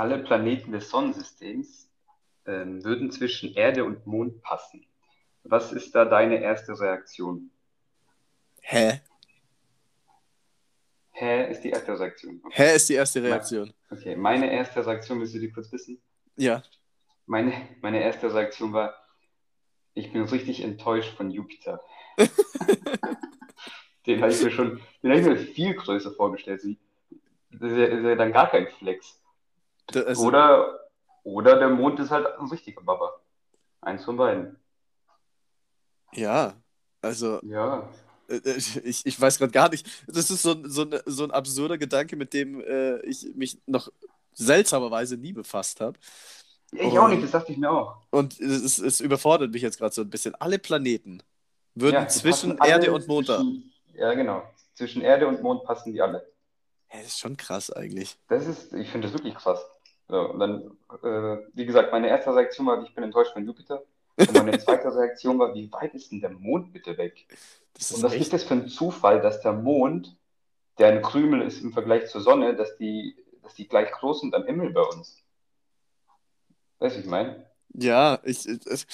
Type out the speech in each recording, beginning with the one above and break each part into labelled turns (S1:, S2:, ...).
S1: alle Planeten des Sonnensystems ähm, würden zwischen Erde und Mond passen. Was ist da deine erste Reaktion?
S2: Hä?
S1: Hä ist die erste Reaktion. Okay.
S2: Hä ist die erste Reaktion.
S1: okay, meine erste Reaktion, willst du die kurz wissen?
S2: Ja.
S1: Meine, meine erste Reaktion war, ich bin richtig enttäuscht von Jupiter. den habe ich mir schon, den habe ich mir viel größer vorgestellt. Sie- Das ist ja, ist ja dann gar kein Flex.
S2: Also-
S1: Oder, oder der Mond ist halt ein richtiger Baba. Eins von beiden.
S2: Ja, also
S1: Ja.
S2: äh, äh, ich, ich weiß gerade gar nicht. Das ist so, ein- so, so ein absurder Gedanke, mit dem äh, ich mich noch seltsamerweise nie befasst habe.
S1: Ich auch nicht, das dachte ich mir auch.
S2: Und es, es, überfordert mich jetzt gerade so ein bisschen. Alle Planeten würden
S1: Ja,
S2: zwischen Erde und Mond
S1: zwischen- Ja, genau. Zwischen Erde und Mond passen die alle.
S2: Ja, das ist schon krass eigentlich.
S1: Das ist, ich finde das wirklich krass. So, und dann, äh, wie gesagt, meine erste Reaktion war, ich bin enttäuscht von Jupiter. Und meine zweite Reaktion war, wie weit ist denn der Mond bitte weg?
S2: Das
S1: Und was
S2: echt.
S1: ist das für ein Zufall, dass der Mond, der ein Krümel ist im Vergleich zur Sonne, dass die, dass die gleich groß sind am Himmel bei uns? Weißt du, ich meine?
S2: Ja, ich, ich,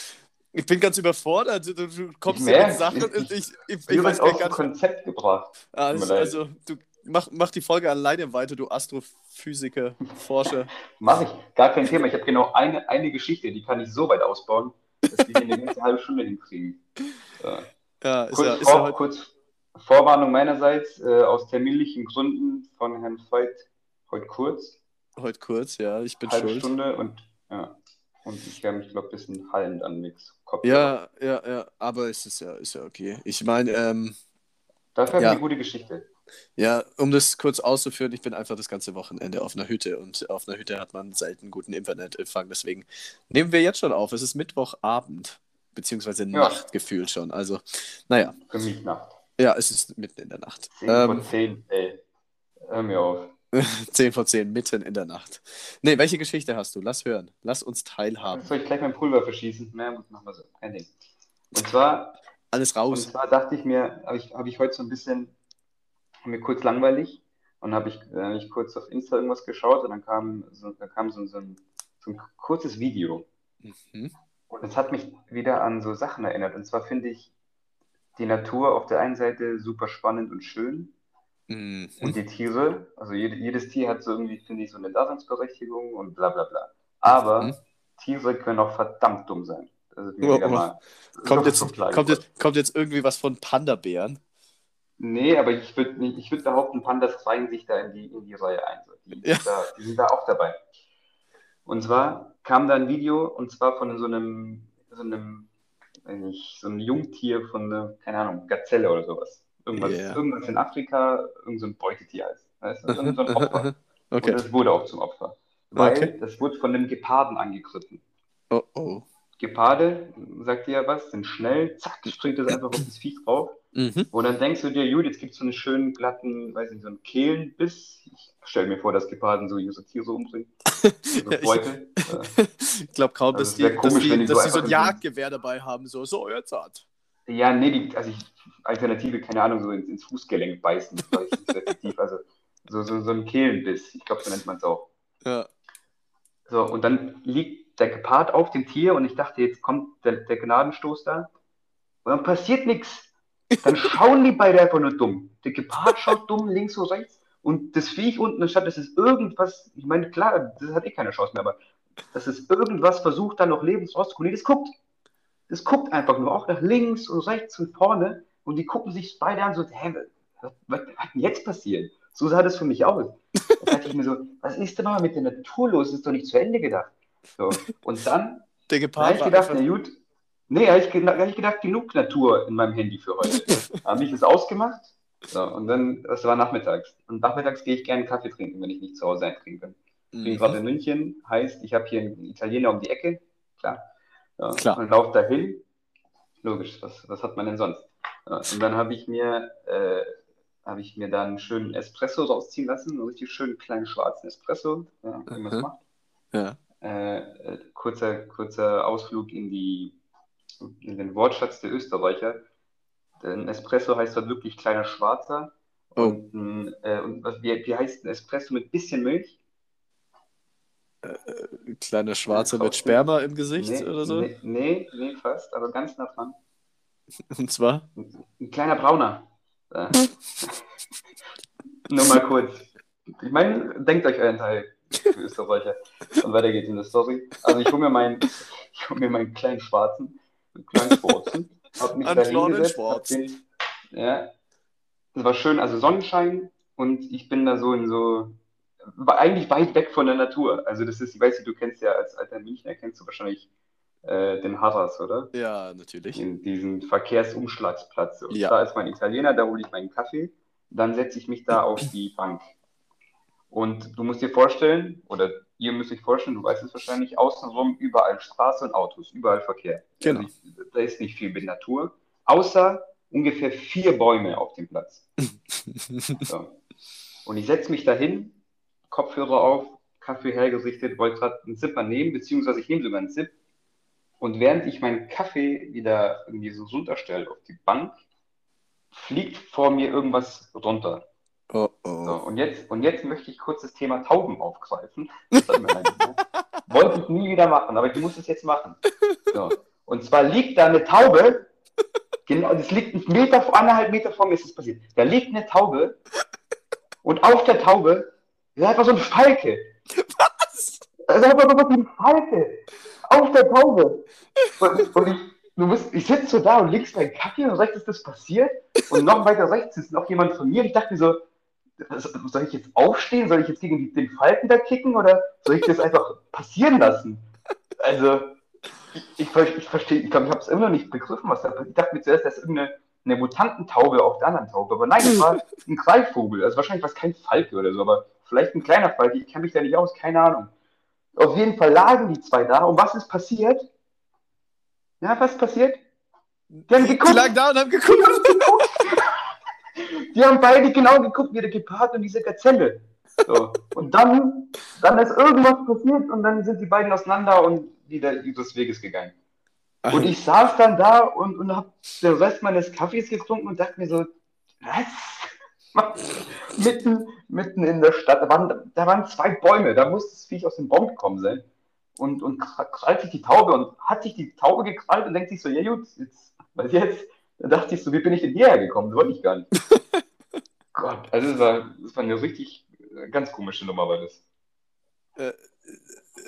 S2: ich bin ganz überfordert. Du, du kommst
S1: Ich
S2: mit. Sachen.
S1: Ich-
S2: Ich, ich, ich,
S1: Du
S2: weiß gar
S1: dem
S2: nicht.
S1: Konzept gebracht.
S2: Also, also du mach, mach die Folge alleine weiter, du Astrophysiker, Forscher.
S1: Mach ich, gar kein Thema. Ich habe genau eine, eine Geschichte, die kann ich so weit ausbauen, dass wir hier eine ganze halbe Stunde hinkriegen. So.
S2: Ja, ist
S1: Kurz,
S2: ja, ist ja
S1: vor,
S2: heute.
S1: kurz Vorwarnung meinerseits, äh, aus terminlichen Gründen von Herrn Veit heute kurz,
S2: Heute kurz, ja, ich bin
S1: halbe
S2: schuld.
S1: Stunde und ja. Und ich höre mich, glaube ich, ein bisschen hallend an Mix.
S2: Ja, ja, ja, aber es ist ja, ist ja okay. Ich meine, ähm,
S1: Dafür habe
S2: Ja.
S1: ich eine gute Geschichte.
S2: Ja, um das kurz auszuführen, ich bin einfach das ganze Wochenende auf einer Hütte und auf einer Hütte hat man selten guten Internetempfang, deswegen nehmen wir jetzt schon auf. Es ist Mittwochabend, beziehungsweise Nacht gefühlt schon. Also, naja,
S1: Für mich Nacht.
S2: ja, es ist mitten in der Nacht.
S1: 10
S2: Ähm,
S1: von 10, ey. Hör mir auf.
S2: 10 von 10, mitten in der Nacht. Nee, welche Geschichte hast du? Lass hören. Lass uns teilhaben.
S1: Soll ich gleich mein Pulver verschießen? Na gut, machen wir so. Kein Ding. Und zwar
S2: Alles
S1: Und
S2: raus.
S1: zwar dachte ich mir, habe ich, hab ich heute so ein bisschen, mir kurz langweilig und habe ich, äh, hab ich kurz auf Insta irgendwas geschaut und dann kam so, da kam so, so, ein, so ein kurzes Video.
S2: Mhm.
S1: Und es hat mich wieder an so Sachen erinnert. Und zwar finde ich die Natur auf der einen Seite super spannend und schön
S2: Mhm.
S1: und die Tiere, also jede, jedes Tier hat so irgendwie, finde ich, so eine Daseinsberechtigung und bla bla bla. Aber
S2: Mhm.
S1: Tiere können auch verdammt dumm sein.
S2: Oh, oh. Kommt, jetzt, kommt, jetzt, kommt jetzt irgendwie was von Panda-Bären?
S1: Nee, aber ich würde ich würd behaupten, Pandas reihen sich da in die, in die Reihe ein. Die,
S2: Ja.
S1: sind da, die sind da auch dabei. Und zwar kam da ein Video, und zwar von so einem, so einem, nicht, so einem Jungtier von einer, keine Ahnung, Gazelle oder sowas. Irgendwas,
S2: Yeah.
S1: irgendwas in Afrika, irgend so ein Beutetier heißt. Weißt du? So ein Opfer.
S2: Okay.
S1: Und das wurde auch zum Opfer. Weil
S2: Okay.
S1: das wurde von einem Geparden angegriffen.
S2: Oh, oh.
S1: Geparde, sagt dir ja was, sind schnell, zack, springt das einfach auf das Viech drauf.
S2: Mhm.
S1: Und dann denkst du dir, gut, jetzt gibt es so einen schönen glatten, weiß nicht, so einen Kehlenbiss. Ich stelle mir vor, dass Geparden so so Tiere umbringen. So
S2: ich-
S1: Beute.
S2: Ich glaube kaum,
S1: Also
S2: dass die,
S1: wär
S2: dass
S1: komisch,
S2: die,
S1: die so
S2: dass die so ein
S1: so-
S2: Jagdgewehr dabei haben. So, so jetzt hat.
S1: ja, nee, die, also ich, Alternative, keine Ahnung, so ins, ins Fußgelenk beißen, so. Also so, so, so ein Kehlenbiss, ich glaube, so nennt man es auch.
S2: Ja.
S1: So, und dann liegt der Gepard auf dem Tier und ich dachte, jetzt kommt der, der Gnadenstoß da. Und dann passiert nichts. Dann schauen die beide einfach nur dumm. Der Gepard schaut dumm links und rechts und das Viech unten, anstatt dass es irgendwas, ich meine, klar, das hat eh keine Chance mehr, aber dass es irgendwas versucht, dann noch lebens rauszukommen. Nee, das guckt. Das guckt einfach nur, auch nach links und rechts und vorne und die gucken sich beide an, so, hä, was, was hat denn jetzt passiert? So sah das für mich aus. Da dachte ich mir so, was ist denn mal mit der Natur los? Das ist doch nicht zu Ende gedacht. So. Und dann
S2: Der
S1: da habe
S2: Gepard
S1: ich
S2: war
S1: gedacht, na gut, nee, habe ich, hab ich gedacht, genug Natur in meinem Handy für heute. Habe ich es ausgemacht so, und dann, das war nachmittags. Und nachmittags gehe ich gerne Kaffee trinken, wenn ich nicht zu Hause eintrinken kann. Ich bin gerade
S2: Mhm.
S1: in München, heißt, ich habe hier einen Italiener um die Ecke, klar. Ja,
S2: Klar.
S1: Und laufe dahin. Logisch, was, was hat man denn sonst? Ja, und dann habe ich mir, äh, habe ich mir dann einen schönen Espresso rausziehen lassen, einen richtig schönen kleinen schwarzen Espresso, ja, wie man es macht.
S2: Ja.
S1: Äh, äh, kurzer, kurzer Ausflug in die, in den Wortschatz der Österreicher. Denn Espresso heißt dort wirklich kleiner Schwarzer.
S2: Oh.
S1: Und, ein, äh, und was, wie, wie heißt ein Espresso mit bisschen Milch?
S2: Äh, kleiner Schwarzer
S1: Ja,
S2: mit. Sperma im Gesicht
S1: Nee,
S2: oder so?
S1: nee, nee, nee, fast, aber ganz nah dran.
S2: Und zwar?
S1: Ein kleiner Brauner. Äh. Nur mal kurz. Ich meine, denkt euch euren Teil, für Österreicher. Und weiter geht's in der Story. Also ich hole mir meinen, ich hol mir meinen kleinen Schwarzen, einen kleinen Schwarzen, hab mich
S2: Einen
S1: da
S2: kleinen Schwarzen.
S1: ja, das war schön, also Sonnenschein und ich bin da so in so, eigentlich weit weg von der Natur. Also das ist, ich weiß nicht, du kennst ja als alter Münchner, kennst du wahrscheinlich äh, den Harras, oder?
S2: Ja, natürlich.
S1: in diesen Verkehrsumschlagsplatz. Und
S2: Ja.
S1: da ist mein Italiener, da hole ich meinen Kaffee, dann setze ich mich da auf die Bank. Und du musst dir vorstellen, oder ihr müsst euch vorstellen, du weißt es wahrscheinlich, außenrum überall Straße und Autos, überall Verkehr.
S2: Genau.
S1: Also da ist nicht viel mit Natur, außer ungefähr vier Bäume auf dem Platz. So. Und ich setze mich dahin, Kopfhörer auf, Kaffee hergerichtet, wollte gerade einen Zipper nehmen, beziehungsweise ich nehme sogar einen Zip. Und während ich meinen Kaffee wieder irgendwie so runterstelle auf die Bank, fliegt vor mir irgendwas runter.
S2: Oh
S1: So,
S2: oh.
S1: und jetzt, und jetzt möchte ich kurz das Thema Tauben aufgreifen. Wollte ich nie wieder machen, aber ich muss es jetzt machen. So. Und zwar liegt da eine Taube, genau, das liegt einen Meter, anderthalb Meter vor mir ist das passiert. Da liegt eine Taube und auf der Taube ist einfach so ein Falke.
S2: Was?
S1: Das ist einfach so ein Falke. Auf der Taube. Und, und ich, du bist, ich sitze so da und links mein Kaffee und rechts ist das passiert. Und noch weiter rechts ist noch jemand von mir. Ich dachte mir so, soll ich jetzt aufstehen? Soll ich jetzt gegen die- den Falken da kicken oder soll ich das einfach passieren lassen? Also, ich, ich, ver- ich verstehe, ich glaube, ich habe es immer noch nicht begriffen, was da passiert. Ich dachte mir zuerst, das ist irgendeine eine Mutantentaube auf der anderen Taube. Aber nein, das war ein Greifvogel. Also wahrscheinlich war es kein Falke oder so, aber vielleicht ein kleiner Falke. Ich kenne mich da nicht aus, keine Ahnung. Auf jeden Fall lagen die zwei da. Und was ist passiert? Ja, was passiert? Die haben
S2: Die
S1: geguckt.
S2: lagen da und haben geguckt.
S1: Die haben beide genau geguckt, wie der Gepard und diese Gazelle. So. Und dann, dann ist irgendwas passiert und dann sind die beiden auseinander und wieder ihres Weges gegangen. Und ich saß dann da und, und habe den Rest meines Kaffees getrunken und dachte mir so, was? mitten, mitten in der Stadt, da waren, da waren zwei Bäume, da muss das Viech aus dem Baum gekommen sein. Und, und krallt sich die Taube und hat sich die Taube gekrallt und denkt sich so, ja gut, jetzt, was jetzt? Da dachte ich so, wie bin ich denn hierher gekommen? Das wollte ich gar nicht. Gott, also das war, das war eine richtig äh, ganz komische Nummer, war das.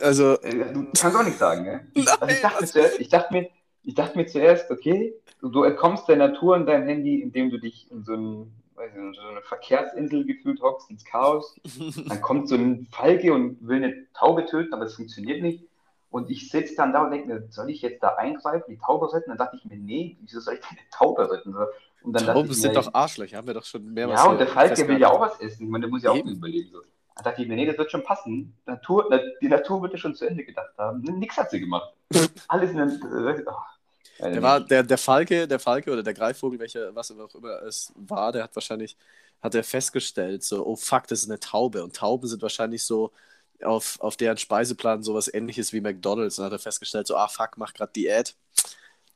S2: Also,
S1: Äh, Du kannst auch nichts sagen, ne?
S2: Nein,
S1: Also ich, dachte mir
S2: was-
S1: zuerst, ich, dachte mir, ich dachte mir zuerst, okay, du, entkommst der Natur in deinem Handy, indem du dich in so, ein, weiß nicht, so eine Verkehrsinsel gefühlt hockst, ins Chaos. Dann kommt so ein Falke und will eine Taube töten, aber es funktioniert nicht. Und ich sitze dann da und denke mir, soll ich jetzt da eingreifen, die Taube retten? Dann dachte ich mir, nee, wieso soll ich denn eine Taube retten? Und dann
S2: Tauben sind
S1: mir,
S2: doch Arschlöcher, haben wir doch schon mehrmals
S1: ja, und der Falke will ja auch was essen. Ich meine, der muss ja auch
S2: Eben.
S1: überleben. So. Dann dachte ich mir, nee, das wird schon passen. Natur, na, die Natur wird ja schon zu Ende gedacht haben. Nix hat sie gemacht. Alles in den. ach,
S2: Der, war, der, der Falke, der Falke oder der Greifvogel, welcher, was auch immer es war, der hat wahrscheinlich, hat er festgestellt, so, oh fuck, das ist eine Taube. Und Tauben sind wahrscheinlich so auf, auf deren Speiseplan sowas ähnliches wie McDonalds. Und hat er festgestellt, so, ah fuck, mach grad Diät,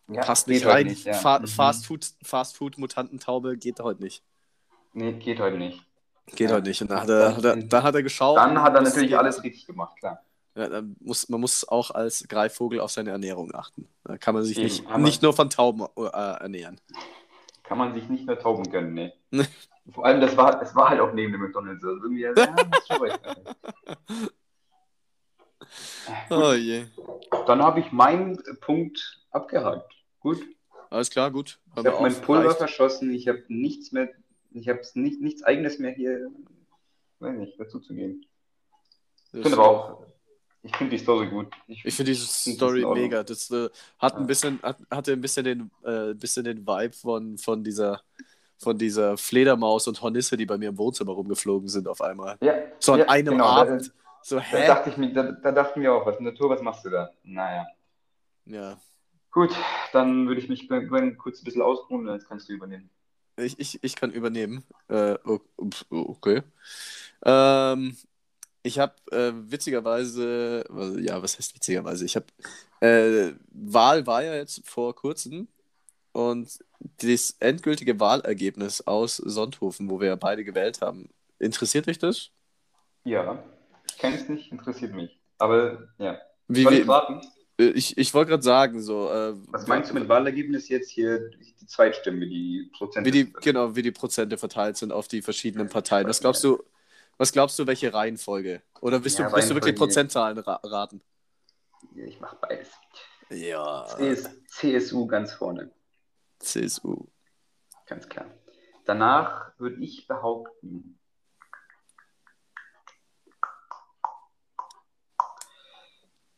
S1: ja,
S2: passt nicht rein.
S1: Nicht, ja.
S2: Fa
S1: Mhm.
S2: Fast Food, Fast Food Mutantentaube geht heute nicht.
S1: Nee, geht heute nicht.
S2: Geht
S1: Ja.
S2: heute nicht. Und dann hat er, hat er, dann hat er geschaut.
S1: Dann hat er natürlich alles richtig gemacht, klar.
S2: Ja, muss, man muss auch als Greifvogel auf seine Ernährung achten. Da kann man sich
S1: Eben,
S2: nicht, nicht nur von Tauben äh, ernähren.
S1: Kann man sich nicht mehr Tauben gönnen, nee. Vor allem, das war, das war halt auch neben dem McDonalds. Also irgendwie, ja, hast schon recht.
S2: Oh je.
S1: Dann habe ich meinen Punkt abgehakt. Gut.
S2: Alles klar, gut.
S1: Ich habe mein Pulver
S2: reicht.
S1: verschossen, ich habe nichts mehr, ich habe nicht, nichts eigenes mehr hier, weiß nicht, dazu zu geben. Ich finde aber auch, ich finde die Story gut.
S2: Ich finde diese
S1: find das
S2: Story
S1: in Ordnung.
S2: mega. Das äh, hat ein bisschen, hat, hatte ein bisschen den, äh, bisschen den Vibe von, von dieser, von dieser Fledermaus und Hornisse, die bei mir im Wohnzimmer rumgeflogen sind auf einmal.
S1: Ja,
S2: So an
S1: ja,
S2: einem
S1: genau,
S2: Abend.
S1: Da,
S2: So,
S1: da,
S2: hä?
S1: dachte ich mir, da, da dachten wir auch, was Natur, was machst du da? Naja.
S2: Ja.
S1: Gut, dann würde ich mich bei- bei- kurz ein bisschen ausruhen, dann kannst du übernehmen.
S2: Ich, ich, ich kann übernehmen. Äh, okay. Ähm, ich habe äh, witzigerweise, also, ja, was heißt witzigerweise? Ich habe, äh, Wahl war ja jetzt vor kurzem und das endgültige Wahlergebnis aus Sonthofen, wo wir ja beide gewählt haben, interessiert dich das?
S1: Ja, ich kenne es nicht, interessiert mich. Aber ja.
S2: Wie,
S1: Soll
S2: wie,
S1: ich warten?
S2: ich ich wollte gerade sagen, so. Äh,
S1: Was meinst du mit Wahlergebnis jetzt hier die Zweitstimme, die Prozent?
S2: Wie die, genau, wie die Prozente verteilt sind auf die verschiedenen Parteien. Was glaubst du, was glaubst du, welche Reihenfolge? Oder willst,
S1: Ja,
S2: du, willst du wirklich Prozentzahlen ra raten?
S1: Ich mache beides.
S2: Ja.
S1: CS, CSU ganz vorne,
S2: CSU.
S1: ganz klar. Danach würde ich behaupten,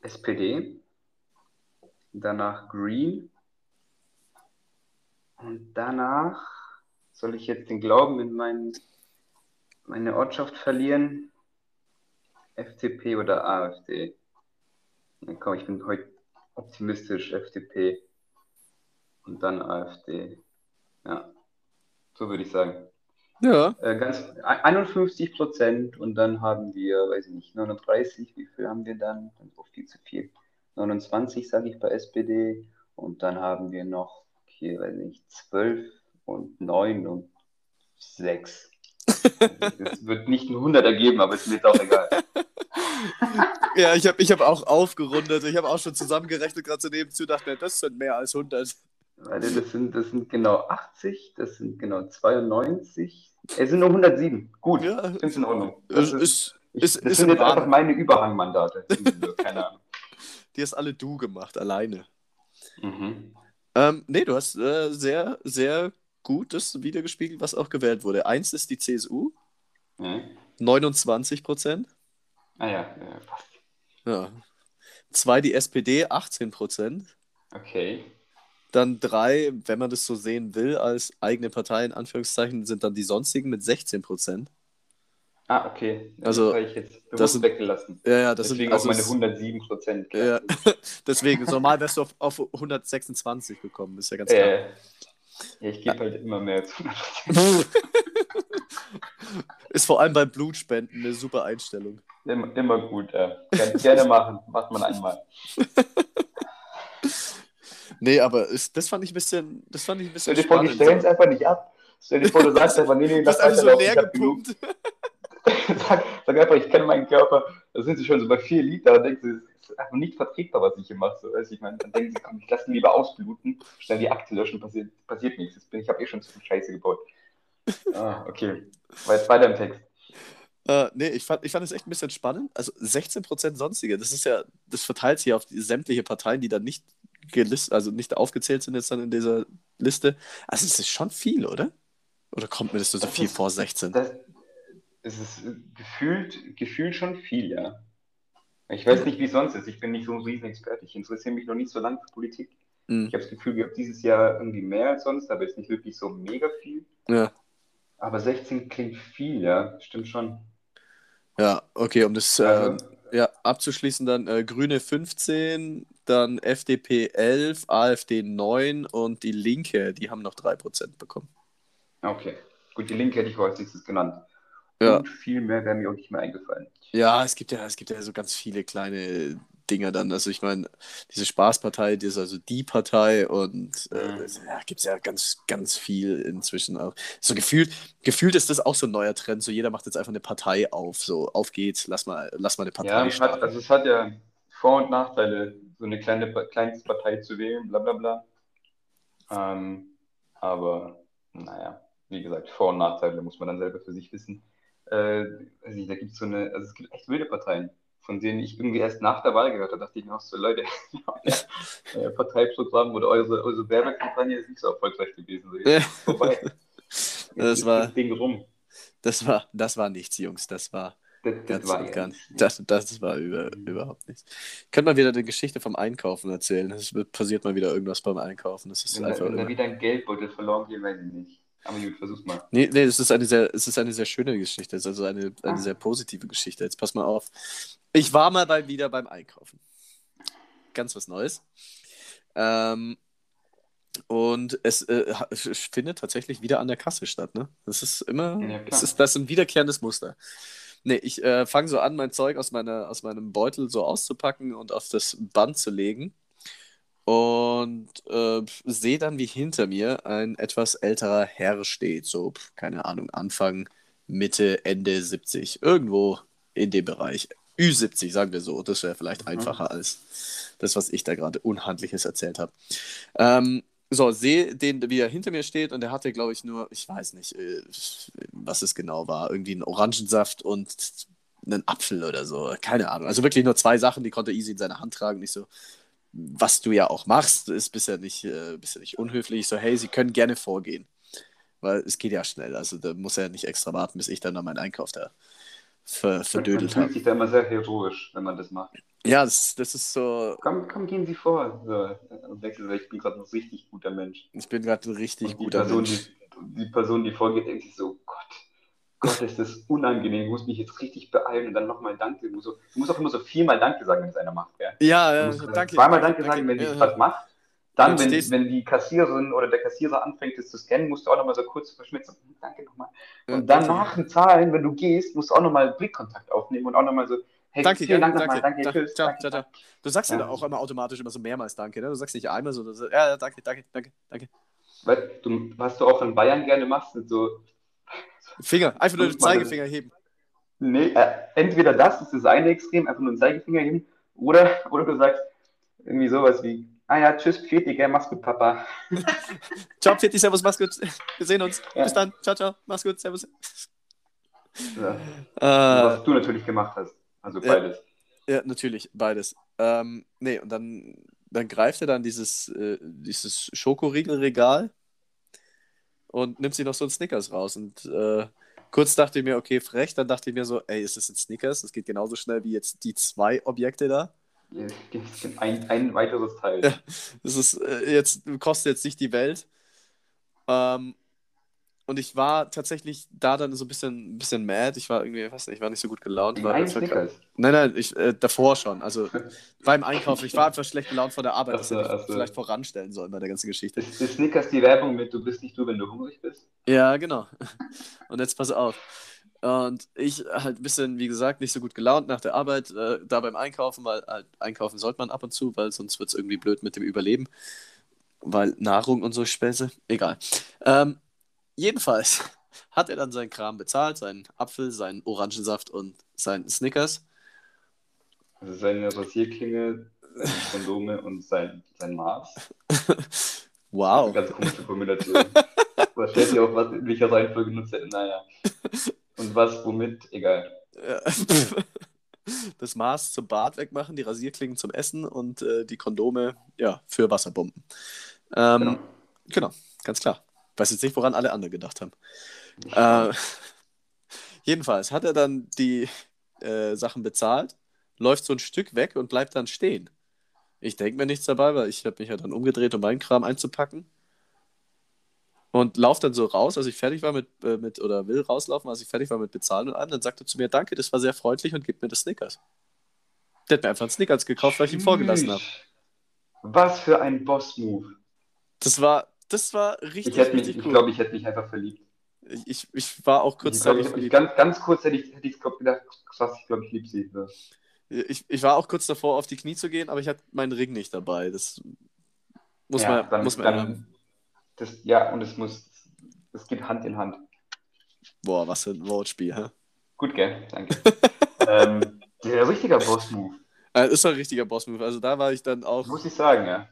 S1: SPD, danach Green und danach soll ich jetzt den Glauben in mein, meine Ortschaft verlieren? FDP oder AfD? Ja, komm, ich bin heute optimistisch, FDP und dann AfD. Ja, so würde ich sagen.
S2: Ja.
S1: Äh, ganz 51 Prozent und dann haben wir, weiß ich nicht, 39, wie viel haben wir dann? Dann ist auch viel zu viel. 29 sage ich bei SPD und dann haben wir noch, hier, weiß ich nicht, 12 und 9 und 6. Das wird nicht ein 100 ergeben, aber ist mir jetzt auch egal.
S2: Ja, ich habe ich hab auch aufgerundet. Ich habe auch schon zusammengerechnet, gerade so nebenzu, dachte mir, das sind mehr als 100.
S1: Warte, das sind, das sind genau 80, das sind genau 92. Es sind nur 107. Gut,
S2: Ja.
S1: es in Ordnung. Das, ist,
S2: ist,
S1: ich,
S2: ist-
S1: das
S2: ist
S1: sind jetzt einfach
S2: Rahmen.
S1: meine Überhangmandate. Keine Ahnung.
S2: die hast alle du gemacht, alleine.
S1: Mhm.
S2: Ähm, nee, du hast äh, sehr, sehr gut das wiedergespiegelt, was auch gewählt wurde. Eins ist die CSU,
S1: Ja.
S2: 29 Prozent.
S1: Ah ja, ja, passt.
S2: Ja. Zwei die SPD, 18 Prozent.
S1: Okay.
S2: Dann drei, wenn man das so sehen will, als eigene Partei in Anführungszeichen, sind dann die sonstigen mit 16 Prozent.
S1: Ah, okay.
S2: Also,
S1: das habe ich jetzt bewusst
S2: das sind-
S1: weggelassen.
S2: Ja, ja, das
S1: Deswegen
S2: sind also
S1: auch meine
S2: es-
S1: 107 Prozent.
S2: Ja, deswegen, normal wärst du auf, auf 126 gekommen, ist ja ganz klar.
S1: Äh, ja, ich gebe halt immer mehr als 100 Prozent.
S2: Ist vor allem bei Blutspenden eine super Einstellung.
S1: Immer, immer gut. Ja. Gerne, gerne machen. Macht man einmal.
S2: Nee, aber ist, das fand ich ein bisschen, das fand ich ein bisschen
S1: Stell dir vor, die stellen es einfach nicht ab. Stell dir vor, du sagst einfach, nee, nee,
S2: das
S1: lass
S2: ist einfach so leer gepumpt.
S1: sag, sag einfach, ich kenne meinen Körper, da sind sie schon so bei 4 Liter, dann denkst du, das ist einfach nicht vertretbar, was ich hier mache. So, du, ich meine, dann denken sie, komm, ich lasse ihn lieber ausbluten, schnell die Akte löschen, passiert, passiert nichts. Jetzt bin, ich habe eh schon zu viel Scheiße gebaut. Ah, okay. War jetzt weiter im Text.
S2: Äh, nee, ich fand, ich fand es echt ein bisschen spannend. Also 16% sonstige, das ist ja, das verteilt sich auf die, sämtliche Parteien, die dann nicht gelistet, also nicht aufgezählt sind jetzt dann in dieser Liste. Also es ist schon viel, oder? Oder kommt mir das so
S1: Das
S2: viel
S1: ist-
S2: vor 16?
S1: Das, es ist äh, gefühlt, gefühlt schon viel, ja. Ich weiß nicht, wie es sonst ist. Ich bin nicht so ein Riesenexperte. Ich interessiere mich noch nicht so lange für Politik.
S2: Mhm.
S1: Ich habe das Gefühl gehabt, dieses Jahr irgendwie mehr als sonst, aber jetzt nicht wirklich so mega viel.
S2: Ja.
S1: Aber 16 klingt viel, ja. Stimmt schon.
S2: Ja, okay, um das
S1: Also-
S2: äh, ja, abzuschließen, dann äh, Grüne 15, dann FDP 11, AfD 9 und die Linke, die haben noch 3% bekommen.
S1: Okay. Gut, die Linke hätte ich als nächstes genannt.
S2: Ja.
S1: Und viel mehr wäre mir auch nicht mehr eingefallen.
S2: Ja, es gibt ja, es gibt ja so ganz viele kleine Dinger dann. Also ich meine, diese Spaßpartei, die ist also die Partei und äh,
S1: Mhm.
S2: ja, gibt es ja ganz, ganz viel inzwischen auch. So gefühlt, gefühlt ist das auch so ein neuer Trend. So jeder macht jetzt einfach eine Partei auf. So, auf geht's, lass mal, lass mal eine Partei
S1: Ja, es hat, also es hat ja Vor- und Nachteile, so eine kleine Kleinstpartei zu wählen, bla bla bla. Ähm, aber naja, wie gesagt, Vor- und Nachteile muss man dann selber für sich wissen. Äh, nicht, da gibt so eine, also es gibt echt wilde Parteien, von denen ich irgendwie erst nach der Wahl gehört habe, dachte ich mir auch so, Leute, euer Parteiprogramm oder eure, eure Werbekampagne ist nicht so erfolgreich gewesen. So, vorbei. Jetzt
S2: Das war-
S1: das Ding rum.
S2: Das war, das war nichts, Jungs. Das war
S1: Das, das
S2: ganz
S1: war
S2: und nicht. Das, das war über, überhaupt nichts. Können wir wieder eine Geschichte vom Einkaufen erzählen? Es passiert mal wieder irgendwas beim Einkaufen. Das ist
S1: Wenn, da,
S2: einfach
S1: wenn da wieder ein Geldbeutel verloren geht, weiß ich nicht. Aber gut, versuch's mal.
S2: Nee, nee, es ist eine sehr, es ist eine sehr schöne Geschichte. Es ist also eine, eine
S1: Ah.
S2: sehr positive Geschichte. Jetzt pass mal auf. Ich war mal bei, wieder beim Einkaufen. Ganz was Neues. Ähm, und es äh, findet tatsächlich wieder an der Kasse statt. Ne? Das ist immer,
S1: Ja,
S2: das ist, das ist ein wiederkehrendes Muster. Nee, ich äh, fange so an, mein Zeug aus, meiner, aus meinem Beutel so auszupacken und auf das Band zu legen. Und äh, sehe dann, wie hinter mir ein etwas älterer Herr steht. So, keine Ahnung, Anfang, Mitte, Ende 70. Irgendwo in dem Bereich. Ü70, sagen wir so. Das wäre vielleicht einfacher als das, was ich da gerade Unhandliches erzählt habe. Ähm, so, sehe den, wie er hinter mir steht und er hatte, glaube ich, nur, ich weiß nicht, äh, was es genau war, irgendwie einen Orangensaft und einen Apfel oder so. Keine Ahnung. Also wirklich nur zwei Sachen, die konnte Easy in seiner Hand tragen. Nicht so, was du ja auch machst, ist bisher nicht, äh, bisher nicht unhöflich. So, hey, sie können gerne vorgehen. Weil es geht ja schnell. Also da muss er nicht extra warten, bis ich dann noch meinen Einkauf da ver verdödelt habe.
S1: Man fühlt sich da immer sehr heroisch, wenn man das macht.
S2: Ja, das, das ist so.
S1: Komm, komm, gehen Sie vor. So, wechsel, ich bin gerade ein richtig guter Mensch.
S2: Ich bin gerade ein richtig guter
S1: Person,
S2: Mensch.
S1: Die, die Person, die vorgeht, denkt sich so, Gott, Gott, ist das unangenehm, ich muss mich jetzt richtig beeilen und dann nochmal Danke. Du musst, so, du musst auch immer so viermal Danke sagen, wenn es einer macht.
S2: Ja, ja,
S1: musst
S2: danke.
S1: zweimal Danke, sagen, wenn
S2: ja,
S1: die
S2: ja.
S1: was macht. Dann, wenn, wenn die Kassiererin oder der Kassierer anfängt, es zu scannen, musst du auch nochmal so kurz verschmitzen. Hm, Danke nochmal.
S2: Ja,
S1: Und dann
S2: danke.
S1: nach dem Zahlen, wenn du gehst, musst du auch nochmal Blickkontakt aufnehmen und auch nochmal so, hey,
S2: Danke,
S1: vielen
S2: danke,
S1: Dank nochmal,
S2: danke.
S1: danke, tschüss.
S2: Ciao,
S1: danke,
S2: ciao, ciao. Du sagst ja.
S1: Ja.
S2: auch immer automatisch immer so mehrmals Danke, ne? Du sagst nicht einmal so, sagst, ja, danke, danke, danke, danke.
S1: Weil du, was du auch in Bayern gerne machst, sind so,
S2: Finger, einfach nur den Zeigefinger heben.
S1: nee, äh, entweder das ist das eine Extrem, einfach nur einen Zeigefinger hin, oder, oder du sagst irgendwie sowas wie, ah ja, tschüss, Pfirti, gell, mach's gut, Papa.
S2: Ciao, Pfitti, Servus, mach's gut. Wir sehen uns.
S1: Ja.
S2: Bis dann. Ciao, ciao. Mach's gut, Servus.
S1: Ja.
S2: Äh,
S1: was du natürlich gemacht hast. Also
S2: Ja.
S1: beides.
S2: ja, natürlich, beides. Ähm, nee, und dann, dann greift er dann dieses, äh, dieses Schokoriegelregal und nimmt sich noch so einen Snickers raus. Und äh, kurz dachte ich mir, okay, frech. Dann dachte ich mir so, ey, ist das ein Snickers? Das geht genauso schnell wie jetzt die zwei Objekte da.
S1: Ein, ein weiteres Teil.
S2: Ja. Das ist äh, jetzt, kostet jetzt nicht die Welt. Ähm, und ich war tatsächlich da dann so ein bisschen, ein bisschen mad. Ich war irgendwie, weiß nicht, ich war nicht so gut gelaunt. War. Nein, nein, ich, äh, davor schon. Also beim Einkaufen. Ich war einfach schlecht gelaunt vor der Arbeit.
S1: Ach
S2: Das hätte ich
S1: ach so.
S2: vielleicht voranstellen sollen bei der ganzen Geschichte.
S1: Ist, ist Snickers die Werbung mit, du bist nicht du, wenn du hungrig bist?
S2: Ja, genau. Und jetzt pass auf. Und ich halt ein bisschen, wie gesagt, nicht so gut gelaunt nach der Arbeit, äh, da beim Einkaufen, weil halt einkaufen sollte man ab und zu, weil sonst wird es irgendwie blöd mit dem Überleben. Weil Nahrung und so Späße. Egal. Ähm, jedenfalls hat er dann seinen Kram bezahlt, seinen Apfel, seinen Orangensaft und seinen Snickers.
S1: Also seine Rasierklinge, seine Kondome und sein, sein Maß.
S2: Wow.
S1: Eine ganz komische Kombination. was stellt auf, was in welcher Reihenfolge genutzt hätte? Naja. Und was, womit? Egal.
S2: Ja. Das Maß zum Bart wegmachen, die Rasierklingen zum Essen und äh, die Kondome, ja, für Wasserbomben. Ähm,
S1: Genau.
S2: genau. ganz klar. Weiß jetzt nicht, woran alle anderen gedacht haben. Äh, jedenfalls hat er dann die äh, Sachen bezahlt, läuft so ein Stück weg und bleibt dann stehen. Ich denke mir nichts dabei, weil ich habe mich ja dann umgedreht, um meinen Kram einzupacken. Und laufe dann so raus, als ich fertig war mit, äh, mit, oder will rauslaufen, als ich fertig war mit Bezahlen und allem. Dann sagt er zu mir, danke, das war sehr freundlich und gibt mir das Snickers. Der hat mir einfach einen Snickers gekauft, weil ich ihn vorgelassen habe.
S1: Was für ein Boss-Move.
S2: Das war, das war richtig,
S1: Ich, hätte mich,
S2: richtig
S1: ich glaube, ich hätte mich einfach verliebt.
S2: ich, ich, ich war auch kurzzeitig
S1: ich, ich,
S2: verliebt.
S1: ganz, ganz kurz hätte ich, hätte ich glaub, gedacht, krass, ich glaube, ich liebe sie. So.
S2: Ich, ich war auch kurz davor, auf die Knie zu gehen, aber ich hatte meinen Ring nicht dabei. Das muss
S1: ja,
S2: man,
S1: dann,
S2: muss man
S1: dann, das, Ja, und es muss, es geht Hand in Hand.
S2: Boah, was für ein Wortspiel, hä?
S1: Gut, gell? Danke. ähm, der richtiger Boss-Move,
S2: Äh, ist doch ein richtiger Boss-Move. Also da war ich dann auch,
S1: muss ich sagen, ja.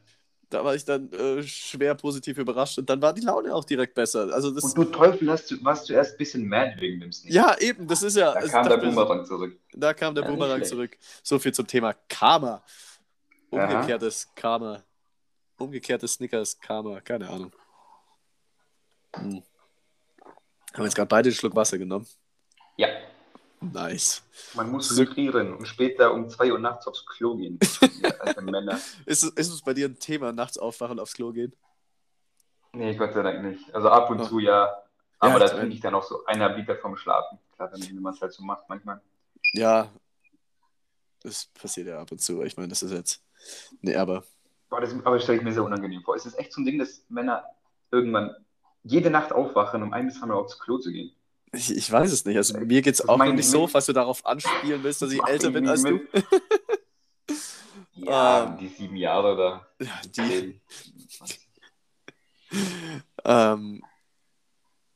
S2: Da war ich dann äh, schwer positiv überrascht und dann war die Laune auch direkt besser. Also das,
S1: Und du Teufel, hast du, warst zuerst ein bisschen mad wegen dem Sneak.
S2: ja, eben, das ist ja.
S1: Da
S2: es-
S1: kam der Boomerang zurück.
S2: Da kam der
S1: Ja,
S2: Boomerang zurück. So viel zum Thema Karma.
S1: Aha.
S2: Umgekehrtes Karma. Umgekehrtes Snickers Karma. Keine Ahnung. Hm. Haben jetzt gerade beide einen Schluck Wasser genommen. Nice.
S1: man muss
S2: So-
S1: hydrieren und später um 2 Uhr nachts aufs Klo gehen. Männer.
S2: Ist, es- ist es bei dir ein Thema, nachts aufwachen, aufs Klo gehen?
S1: Nee, Gott sei Dank nicht. Also ab und
S2: Oh.
S1: zu ja. Aber
S2: Ja,
S1: da
S2: ich
S1: trinke
S2: mein-
S1: ich dann auch so eineinhalb Liter vom Schlafen. Klar, wenn wenn man es halt so macht manchmal.
S2: Ja. Das passiert ja ab und zu. Ich meine, das ist jetzt. Nee, aber.
S1: Boah, das, aber das stelle ich mir sehr unangenehm vor. Es ist echt so ein Ding, dass Männer irgendwann jede Nacht aufwachen, um ein bis zweimal aufs Klo zu gehen.
S2: Ich, ich weiß es nicht. Also mir geht es auch
S1: mein-
S2: nicht so, falls du darauf anspielen willst, dass ich älter bin als du.
S1: Ja,
S2: Ähm.
S1: die sieben Jahre da.
S2: Ja, die, ähm,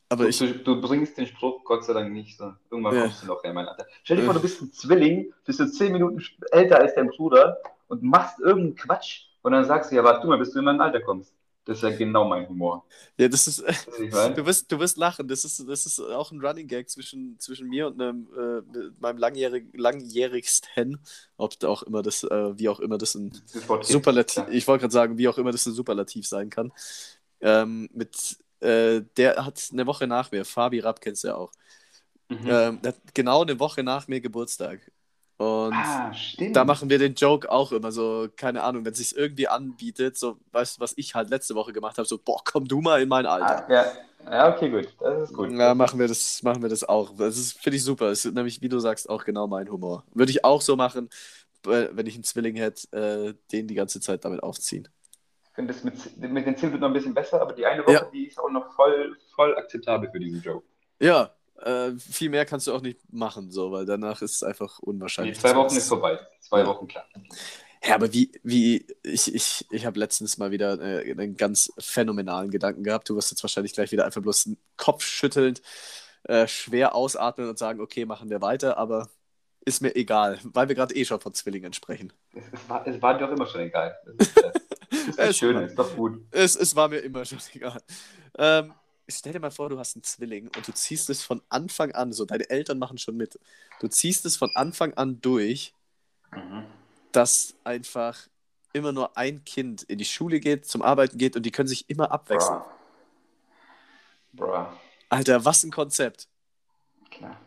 S2: Aber
S1: du,
S2: ich,
S1: du, du bringst den Spruch Gott sei Dank nicht so. Irgendwann
S2: Ja.
S1: kommst du noch her, mein Alter. Stell dir vor, du bist ein Zwilling, bist du zehn Minuten älter als dein Bruder und machst irgendeinen Quatsch und dann sagst du, ja, warte du mal, bis du in mein Alter kommst. Das ist ja genau mein Humor.
S2: ja, das ist,
S1: du,
S2: wirst, du wirst lachen. Das ist, das ist auch ein Running Gag zwischen, zwischen mir und einem, äh, meinem langjährig, langjährigsten, ob da auch immer das, äh, wie auch immer das ein
S1: Das.
S2: Superlativ,
S1: Ja.
S2: ich wollte gerade sagen, wie auch immer das ein Superlativ sein kann. Ähm, mit, äh, der hat eine Woche nach mir, Fabi Rapp kennst du ja auch,
S1: Mhm.
S2: ähm, der hat genau eine Woche nach mir Geburtstag. Und
S1: ah,
S2: da machen wir den Joke auch immer so, keine Ahnung, wenn es sich irgendwie anbietet, so, weißt du, was ich halt letzte Woche gemacht habe, so, boah, komm du mal in mein Alter.
S1: ah, ja. ja, okay, gut. Das ist gut.
S2: Ja, machen wir das, machen wir das auch. Das ist, finde ich super. Das ist nämlich, wie du sagst, auch genau mein Humor. Würde ich auch so machen, äh, wenn ich einen Zwilling hätte, äh, den die ganze Zeit damit aufziehen.
S1: Ich finde das mit, mit den 10 wird noch ein bisschen besser, aber die eine Woche,
S2: Ja.
S1: die ist auch noch voll, voll akzeptabel für diesen Joke.
S2: Ja, äh, viel mehr kannst du auch nicht machen, so, weil danach ist es einfach unwahrscheinlich.
S1: zwei
S2: dass
S1: Wochen ist vorbei. Zwei. Wochen klar.
S2: Ja, aber wie, wie, ich, ich, ich habe letztens mal wieder äh, einen ganz phänomenalen Gedanken gehabt. Du wirst jetzt wahrscheinlich gleich wieder einfach bloß einen Kopf schüttelnd, äh, schwer ausatmen und sagen, okay, machen wir weiter, aber ist mir egal, weil wir gerade eh schon von Zwillingen sprechen.
S1: Es, war, es war dir auch immer schon egal. Das ist, äh, das ist das
S2: Es
S1: Schöne,
S2: war-
S1: ist doch gut.
S2: Es, es war mir immer schon egal. Ähm, stell dir mal vor, du hast einen Zwilling und du ziehst es von Anfang an, so deine Eltern machen schon mit, du ziehst es von Anfang an durch,
S1: Mhm.
S2: dass einfach immer nur ein Kind in die Schule geht, zum Arbeiten geht und die können sich immer abwechseln.
S1: Bra. Bra.
S2: Alter, was ein Konzept.
S1: Klar.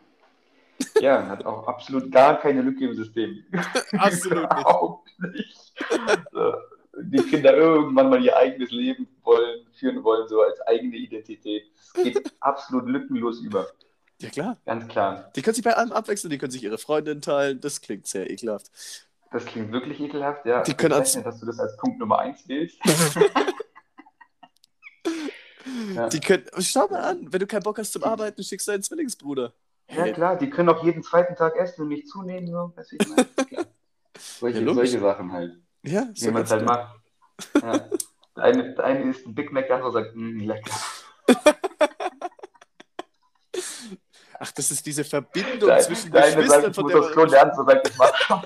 S1: Ja, hat auch absolut gar keine Lücke im System.
S2: Absolut nicht.
S1: Nicht. So, die Kinder irgendwann mal ihr eigenes Leben wollen, führen wollen, so als eigene Identität. Es geht absolut lückenlos über.
S2: Ja, klar.
S1: Ganz klar.
S2: Die können sich bei allem abwechseln, die können sich ihre Freundin teilen. Das klingt sehr ekelhaft.
S1: Das klingt wirklich ekelhaft, ja.
S2: Die können als-
S1: Bezeichnet, dass du das als Punkt Nummer eins wählst. Ja.
S2: Die können, schau mal an, wenn du keinen Bock hast zum Arbeiten, schickst du deinen Zwillingsbruder.
S1: Ja, klar, die können auch jeden zweiten Tag essen und nicht zunehmen. So. Solche,
S2: Ja,
S1: solche Sachen halt.
S2: Ja,
S1: Wie man es halt macht. Ja. Der, eine, der eine isst ein Big Mac, der andere sagt, "Mm, lecker.
S2: Ach, das ist diese Verbindung
S1: Der,
S2: zwischen
S1: der eine sagt,
S2: Geschwistern,
S1: ich muss aufs Klo, sagt, ich mach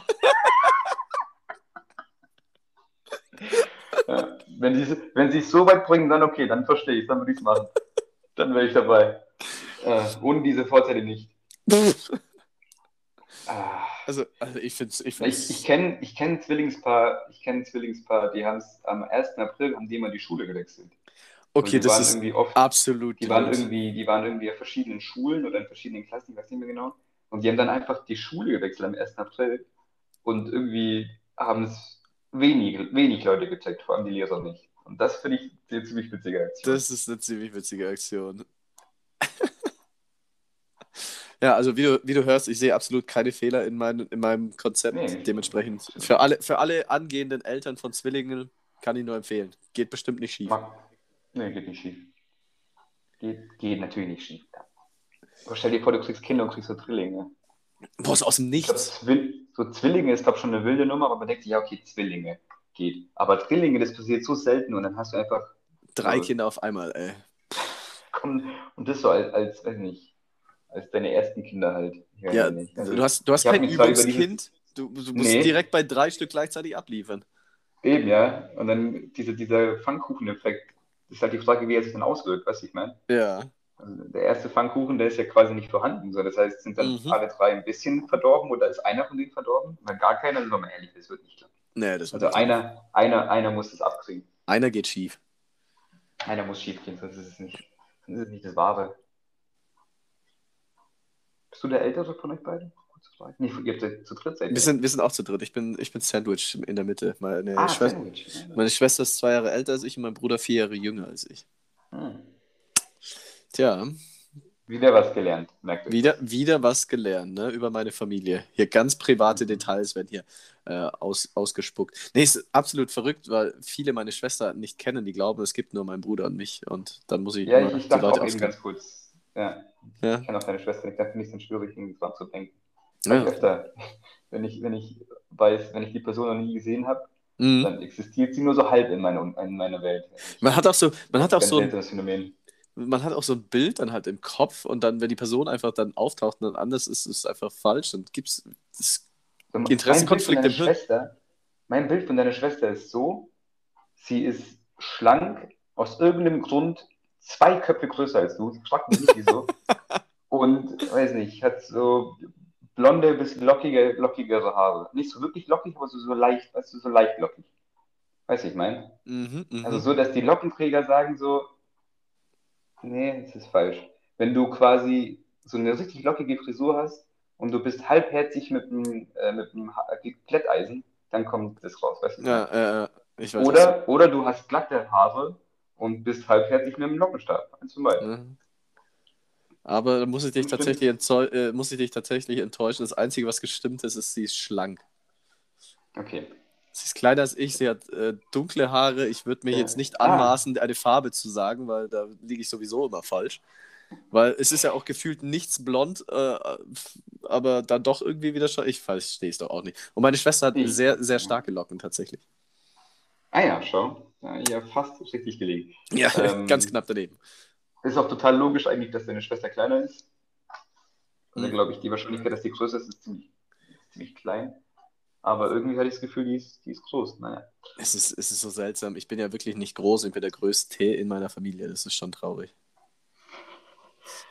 S1: ja. wenn, die, wenn sie es so weit bringen, dann okay, dann verstehe ich dann würde ich es machen. Dann wäre ich dabei. Äh, ohne diese Vorteile nicht. Ah.
S2: Also, also ich finde es. Ich
S1: Ich,
S2: find's,
S1: ich kenne ich kenn ein Zwillingspaar, ich ein Zwillingspaar, die haben es am 1. April, haben die mal die Schule gewechselt.
S2: Okay,
S1: die
S2: das ist
S1: irgendwie oft,
S2: absolut
S1: die waren irgendwie, die waren irgendwie auf verschiedenen Schulen oder in verschiedenen Klassen, ich weiß nicht mehr genau. Und die haben dann einfach die Schule gewechselt am 1. April und irgendwie haben es wenig, wenig Leute gecheckt, vor allem die Lehrer nicht. Und das finde ich eine ziemlich witzige Aktion.
S2: Das ist eine ziemlich witzige Aktion. ja, also wie du, wie du hörst, ich sehe absolut keine Fehler in, mein, in meinem Konzept.
S1: Nee.
S2: Dementsprechend für alle, für alle angehenden Eltern von Zwillingen kann ich nur empfehlen. Geht bestimmt nicht schief.
S1: Nee, geht nicht schief. Geht, geht natürlich nicht schief. Aber stell dir vor, du kriegst Kinder und kriegst so Drillinge.
S2: Boah, ist aus dem
S1: Ich glaub,
S2: Nichts.
S1: Zwill so Zwillinge ist, glaube ich, schon eine wilde Nummer, aber man denkt sich, ja, okay, Zwillinge geht. Aber Drillinge, das passiert so selten und dann hast du einfach,
S2: Drei
S1: Ja.
S2: Kinder auf einmal, ey.
S1: komm, und das so als, als weiß nicht, als deine ersten Kinder halt.
S2: Ja.
S1: Also,
S2: du hast, du hast kein Übungskind. Du, du musst
S1: Nee.
S2: direkt bei drei Stück gleichzeitig abliefern.
S1: Eben, ja. Und dann diese, dieser Pfannkuchen-Effekt, das ist halt die Frage, wie er sich dann auswirkt, weißt du, ich meine.
S2: Ja.
S1: Also der erste Pfannkuchen, der ist ja quasi nicht vorhanden. So. Das heißt, sind dann
S2: Mhm.
S1: alle drei ein bisschen verdorben oder ist einer von denen verdorben? Oder gar keiner, sind wir mal ehrlich, das wird nicht klappen.
S2: Nee, das
S1: Also einer, einer, einer muss das abkriegen.
S2: einer geht schief.
S1: Einer muss schief gehen, sonst ist es nicht, sonst ist es nicht das Wahre. Bist du der Ältere von euch beiden? Nee, ihr seid zu dritt seid.
S2: Wir sind, wir sind auch zu dritt. Ich bin, ich bin Sandwich in der Mitte. Meine,
S1: ah,
S2: Schwester,
S1: Sandwich.
S2: meine Schwester ist zwei Jahre älter als ich und mein Bruder vier Jahre jünger als ich.
S1: Hm.
S2: Tja,
S1: Wieder was gelernt, merkt
S2: wieder, wieder was gelernt, ne, über meine Familie. Hier ganz private Details werden hier äh, aus, ausgespuckt. Nee, ist absolut verrückt, weil viele meine Schwester nicht kennen, die glauben, es gibt nur meinen Bruder und mich und dann muss ich
S1: Ja, ich, ich
S2: die
S1: dachte
S2: Leute
S1: auch eben ganz kurz. Ja,
S2: Ja.
S1: ich kenne auch deine Schwester. Ich dachte nicht, es ist schwierig, irgendwie dran zu denken.
S2: Ja.
S1: Öfter, wenn ich, wenn ich weiß, wenn ich die Person noch nie gesehen habe,
S2: Mhm.
S1: dann existiert sie nur so halb in meiner, in meiner Welt.
S2: Man hat auch so, man hat auch so ein man hat auch so ein Bild dann halt im Kopf und dann, wenn die Person einfach dann auftaucht und dann anders ist, ist es einfach falsch. Dann gibt es Interessenkonflikt
S1: im Schwester, Mein Bild von deiner Schwester ist so, sie ist schlank, aus irgendeinem Grund zwei Köpfe größer als du. Frag mich nicht wieso. und, weiß nicht, hat so blonde bis lockige, lockigere Haare. Nicht so wirklich lockig, aber so, so leicht, weißt du, so leicht lockig. Weißt du, ich meine? Mhm, mh. Also so, dass die Lockenträger sagen so, nee, das ist falsch. Wenn du quasi so eine richtig lockige Frisur hast und du bist halbherzig mit einem äh, mit einem Glätteisen, dann kommt das raus, weißt du?
S2: Ja, äh, ich weiß
S1: oder, oder du hast glatte Haare und bist halbherzig mit einem Lockenstab. Eins von beiden. Mhm.
S2: Aber da muss ich dich tatsächlich, äh, muss ich dich tatsächlich enttäuschen. Das Einzige, was gestimmt ist, ist, sie ist schlank.
S1: Okay.
S2: Sie ist kleiner als ich, sie hat äh, dunkle Haare. Ich würde mir ja. jetzt nicht anmaßen, ah. eine Farbe zu sagen, weil da liege ich sowieso immer falsch. Weil es ist ja auch gefühlt nichts blond, äh, aber dann doch irgendwie wieder schon. Ich verstehe es doch auch nicht. Und meine Schwester hat ich. sehr, sehr starke Locken tatsächlich.
S1: Ah ja, schau. Ja, ja fast richtig gelegen.
S2: Ja, ähm, ganz knapp daneben.
S1: Ist auch total logisch eigentlich, dass deine Schwester kleiner ist. Also mhm. glaube ich, die Wahrscheinlichkeit, dass die größer ist, ist ziemlich, ziemlich klein. Aber irgendwie hatte ich das Gefühl, die ist, die ist groß. Naja.
S2: Es ist, es ist so seltsam. Ich bin ja wirklich nicht groß. Ich bin der größte in meiner Familie. Das ist schon traurig.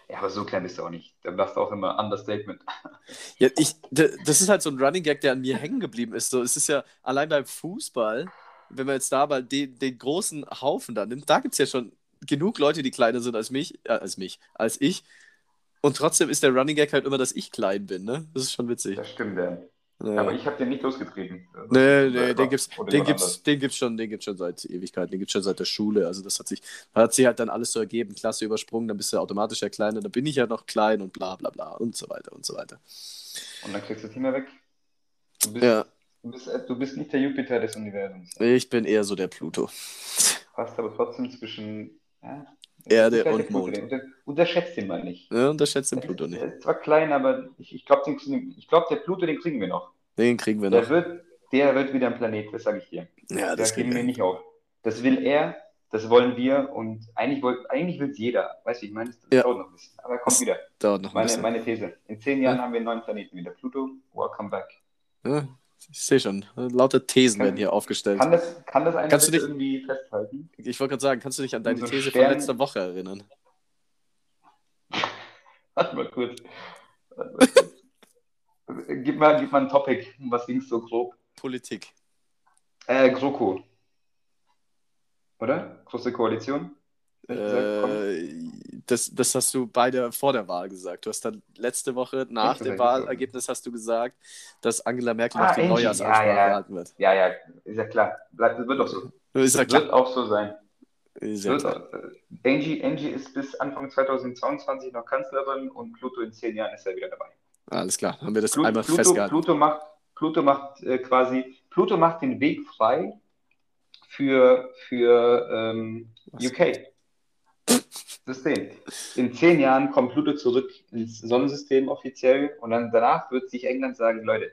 S1: Ja, aber so klein bist du auch nicht. Dann machst du auch immer Understatement.
S2: Ja, ich, das ist halt so ein Running Gag, der an mir hängen geblieben ist. So, es ist ja allein beim Fußball, wenn man jetzt da mal den, den großen Haufen da nimmt, da gibt es ja schon genug Leute, die kleiner sind als mich, äh, als mich, als ich. Und trotzdem ist der Running Gag halt immer, dass ich klein bin, ne? Das ist schon witzig.
S1: Das stimmt, ja. ja. Aber ich habe den nicht losgetreten.
S2: Also, nee, nee, den gibt's, den gibt's, den gibt's schon, den gibt's schon seit Ewigkeiten, den gibt's schon seit der Schule. Also das hat sich, hat sich halt dann alles so ergeben, Klasse übersprungen, dann bist du automatisch ja kleiner, dann bin ich ja noch klein und bla bla bla und so weiter und so weiter.
S1: Und dann kriegst du das nicht mehr weg.
S2: Du bist, ja.
S1: Du bist, du bist nicht der Jupiter des Universums.
S2: Ich bin eher so der Pluto.
S1: Passt aber trotzdem zwischen ja,
S2: Erde und Mond.
S1: Unter, unterschätzt den mal nicht.
S2: Ja, unterschätzt den Pluto nicht.
S1: Er ist zwar klein, aber ich, ich glaube, glaub, der Pluto, den kriegen wir noch.
S2: Den kriegen wir
S1: der
S2: noch.
S1: Wird, der wird wieder ein Planet, das sage ich dir.
S2: Ja, das
S1: kriegen wir nicht auf. Das will er, das wollen wir und eigentlich, wollt, eigentlich will es jeder. Weißt du, ich meine, das
S2: ja.
S1: dauert noch ein bisschen. Aber er kommt wieder.
S2: Dauert noch ein
S1: meine,
S2: bisschen.
S1: Meine These. In zehn Jahren ja. haben wir einen neuen Planeten wieder. Pluto, welcome back.
S2: Ja, ich sehe schon. Lauter Thesen kann, werden hier aufgestellt.
S1: Kann das, kann das
S2: kannst du dich,
S1: irgendwie festhalten?
S2: Ich wollte gerade sagen, kannst du dich an deine so These Stern... von letzter Woche erinnern?
S1: Warte mal kurz. Gib, mal, gib mal ein Topic. Was ging so grob?
S2: Politik.
S1: Äh, GroKo. Oder? Große Koalition?
S2: Äh, das, das hast du beide vor der Wahl gesagt. Du hast dann letzte Woche nach dem Wahlergebnis hast du gesagt, dass Angela Merkel
S1: ah,
S2: noch die Neujahrsansprache
S1: ja, ja.
S2: gehalten wird.
S1: Ja, ja, ist ja klar. Das wird auch so.
S2: Ist ja klar.
S1: Wird auch so sein.
S2: Ist ja
S1: klar. Äh, Angie, Angie ist bis Anfang 2022 noch Kanzlerin und Pluto in zehn Jahren ist er wieder dabei.
S2: Alles klar, haben wir das
S1: Pluto,
S2: einmal
S1: Pluto,
S2: festgehalten.
S1: Pluto macht, Pluto macht äh, quasi, Pluto macht den Weg frei für, für ähm, UK. System. In zehn Jahren kommt Pluto zurück ins Sonnensystem offiziell und dann danach wird sich England sagen, Leute,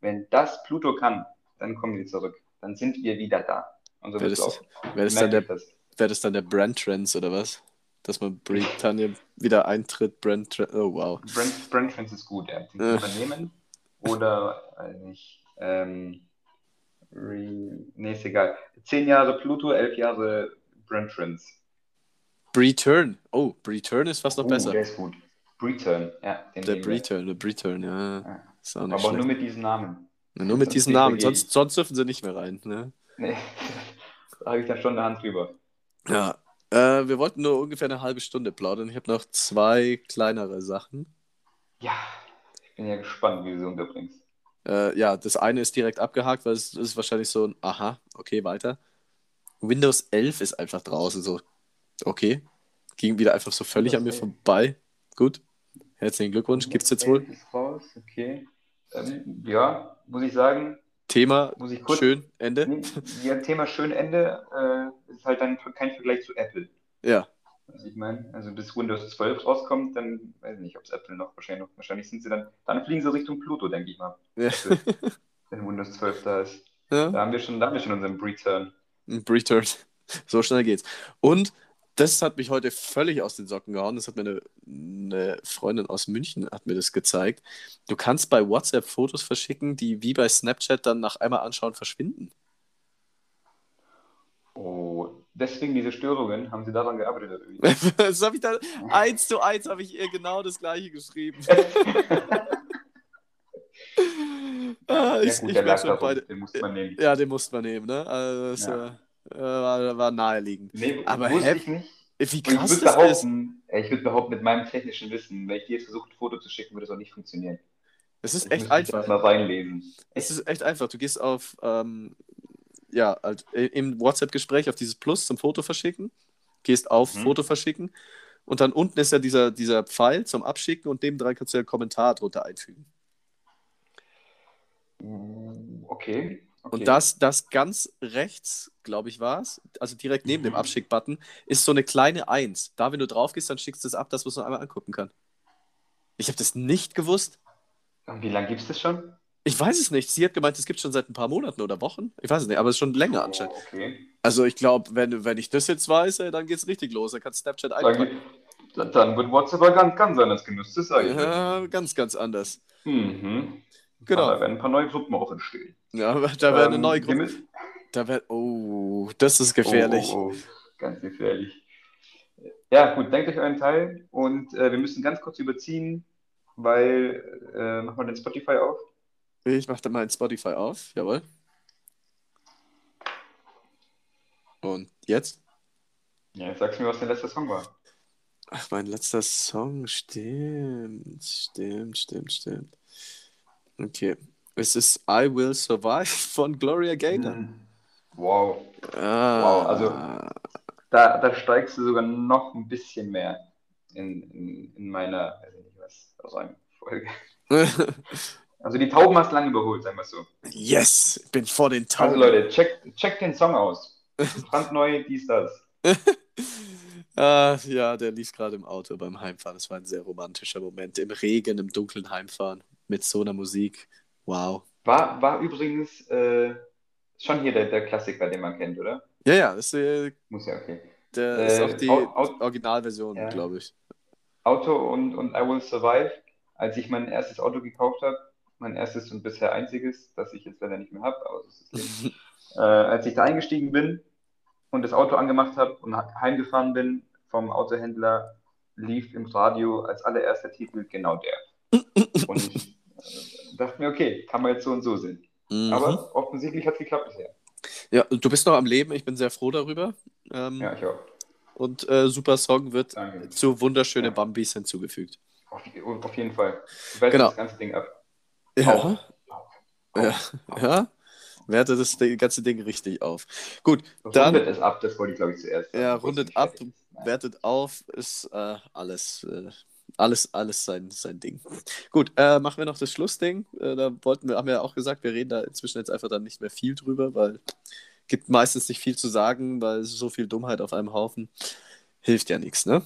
S1: wenn das Pluto kann, dann kommen wir zurück. Dann sind wir wieder da.
S2: Und so wäre das, wär das, dann der, wär das dann der Brand Trends oder was? Dass man Britannien wieder eintritt, Brand Trends, oh wow.
S1: Brand, Brand Trends ist gut, ja. Die äh. übernehmen oder, weiß nicht, ähm, nee, ist egal. Zehn Jahre Pluto, elf Jahre Brand Trends.
S2: Return. Oh, Return ist fast noch
S1: oh,
S2: besser.
S1: Der ist gut. Return, ja.
S2: Der Return, der Return, ja. ja.
S1: Aber schlecht. nur mit diesen Namen.
S2: Ja, nur mit diesen Namen, sonst, sonst dürfen sie nicht mehr rein. Ne?
S1: Nee, da habe ich da schon eine Hand drüber.
S2: Ja, äh, wir wollten nur ungefähr eine halbe Stunde plaudern. Ich habe noch zwei kleinere Sachen.
S1: Ja, ich bin ja gespannt, wie du sie unterbringst.
S2: Äh, ja, das eine ist direkt abgehakt, weil es ist wahrscheinlich so ein Aha, okay, weiter. Windows 11 ist einfach draußen, so Okay. Ging wieder einfach so völlig an mir vorbei. Gut. Herzlichen Glückwunsch. Gibt es jetzt wohl?
S1: Okay. Ähm, ja, muss ich sagen.
S2: Thema
S1: muss ich kurz,
S2: schön Ende.
S1: Ja, Thema schön Ende äh, ist halt dann kein Vergleich zu Apple.
S2: Ja.
S1: Also ich meine, also bis Windows 12 rauskommt, dann weiß ich nicht, ob es Apple noch wahrscheinlich noch, wahrscheinlich sind sie dann, dann fliegen sie Richtung Pluto, denke ich mal. Ja. Wenn Windows 12 da ist. Ja. Da haben wir schon, da haben wir schon unseren Return.
S2: Return. So schnell geht's. Und das hat mich heute völlig aus den Socken gehauen. Das hat mir eine, eine, Freundin aus München hat mir das gezeigt. Du kannst bei WhatsApp Fotos verschicken, die wie bei Snapchat dann nach einmal anschauen verschwinden.
S1: Oh, deswegen diese Störungen, haben Sie daran gearbeitet?
S2: das habe ich dann, eins zu eins habe ich ihr genau das gleiche geschrieben. ah, ich, ja, gut, ich der schon beide. Den muss man nehmen. Ja, den muss man nehmen, ne? Also das, ja. Äh, war, war, naheliegend. Nee, Aber hä, wie krass
S1: ich würde behaupten, ist. ich würde behaupten, mit meinem technischen Wissen, wenn ich dir jetzt versuche, ein Foto zu schicken, würde es auch nicht funktionieren.
S2: Es ist echt einfach.
S1: Mal reinlesen.
S2: Es ist echt einfach. Du gehst auf ähm, ja, halt im WhatsApp-Gespräch auf dieses Plus zum Foto verschicken, gehst auf mhm. Foto verschicken und dann unten ist ja dieser, dieser Pfeil zum Abschicken und dem drei kannst du ja einen Kommentar drunter einfügen.
S1: Mm, okay. Okay.
S2: Und das, das ganz rechts, glaube ich, war es, also direkt neben mhm. dem Abschick-Button, ist so eine kleine Eins. Da, wenn du drauf gehst, dann schickst du es ab, dass man es noch einmal angucken kann. Ich habe das nicht gewusst.
S1: Und wie lange gibt es das schon?
S2: Ich weiß es nicht. Sie hat gemeint, es gibt schon seit ein paar Monaten oder Wochen. Ich weiß es nicht, aber es ist schon länger oh, anscheinend. Okay. Also ich glaube, wenn, wenn ich das jetzt weiß, dann geht es richtig los. Dann kann Snapchat einpacken.
S1: Dann, dann wird WhatsApp ganz, ganz anders genutzt. Das
S2: ja, ganz, ganz anders.
S1: Mhm. Genau. Da werden ein paar neue Gruppen auch entstehen.
S2: Ja, da werden ähm, eine neue Gruppe. Da wird, oh, das ist gefährlich. Oh, oh, oh,
S1: ganz gefährlich. Ja, gut, denkt euch euren Teil und äh, wir müssen ganz kurz überziehen, weil, äh, machen wir den Spotify auf?
S2: Ich mache dann mal ein Spotify auf, jawohl. Und jetzt?
S1: Ja, jetzt sagst du mir, was dein letzter Song war.
S2: Ach, mein letzter Song, stimmt, stimmt, stimmt, stimmt. Okay, es ist I Will Survive von Gloria Gaynor. Hm.
S1: Wow. Ah. Wow, also da, da steigst du sogar noch ein bisschen mehr in, in, in meiner, weiß ich nicht was, aus einem Folge. Also die Tauben hast lange überholt, sagen wir so.
S2: Yes, bin vor den
S1: also Tauben. Also Leute, checkt check den Song aus. Brandneu, dies, das.
S2: ah, ja, der lief gerade im Auto beim Heimfahren. Das war ein sehr romantischer Moment. Im Regen, im dunklen Heimfahren mit so einer Musik. Wow.
S1: War, war übrigens äh, schon hier der, der Klassiker, den man kennt, oder?
S2: Ja, ja. Das, äh,
S1: Muss ja, okay.
S2: Der äh, ist auch die Originalversion, ja. glaube ich.
S1: Auto und, und I Will Survive. Als ich mein erstes Auto gekauft habe, mein erstes und bisher einziges, das ich jetzt leider nicht mehr habe, aber das ist äh, als ich da eingestiegen bin und das Auto angemacht habe und heimgefahren bin vom Autohändler, lief im Radio als allererster Titel genau der. Und dachte mir, okay, kann man jetzt so und so sehen. Mhm. Aber offensichtlich hat es geklappt bisher.
S2: Ja, du bist noch am Leben, ich bin sehr froh darüber. Ähm,
S1: ja, ich auch.
S2: Und äh, Super Song wird Danke. zu wunderschöne ja. Bambis hinzugefügt.
S1: Auf, auf jeden Fall. Du genau. das ganze Ding ab.
S2: Ja. Auf. Ja. ja. Werte das ganze Ding richtig auf. Gut, dann.
S1: Rundet es ab, das wollte ich glaube ich zuerst.
S2: Ja, rundet ab, wertet auf, ist äh, alles, äh, alles, alles sein, sein Ding. Gut, äh, machen wir noch das Schlussding. Äh, da wollten wir, haben wir ja auch gesagt, wir reden da inzwischen jetzt einfach dann nicht mehr viel drüber, weil gibt meistens nicht viel zu sagen, weil so viel Dummheit auf einem Haufen hilft ja nichts, ne?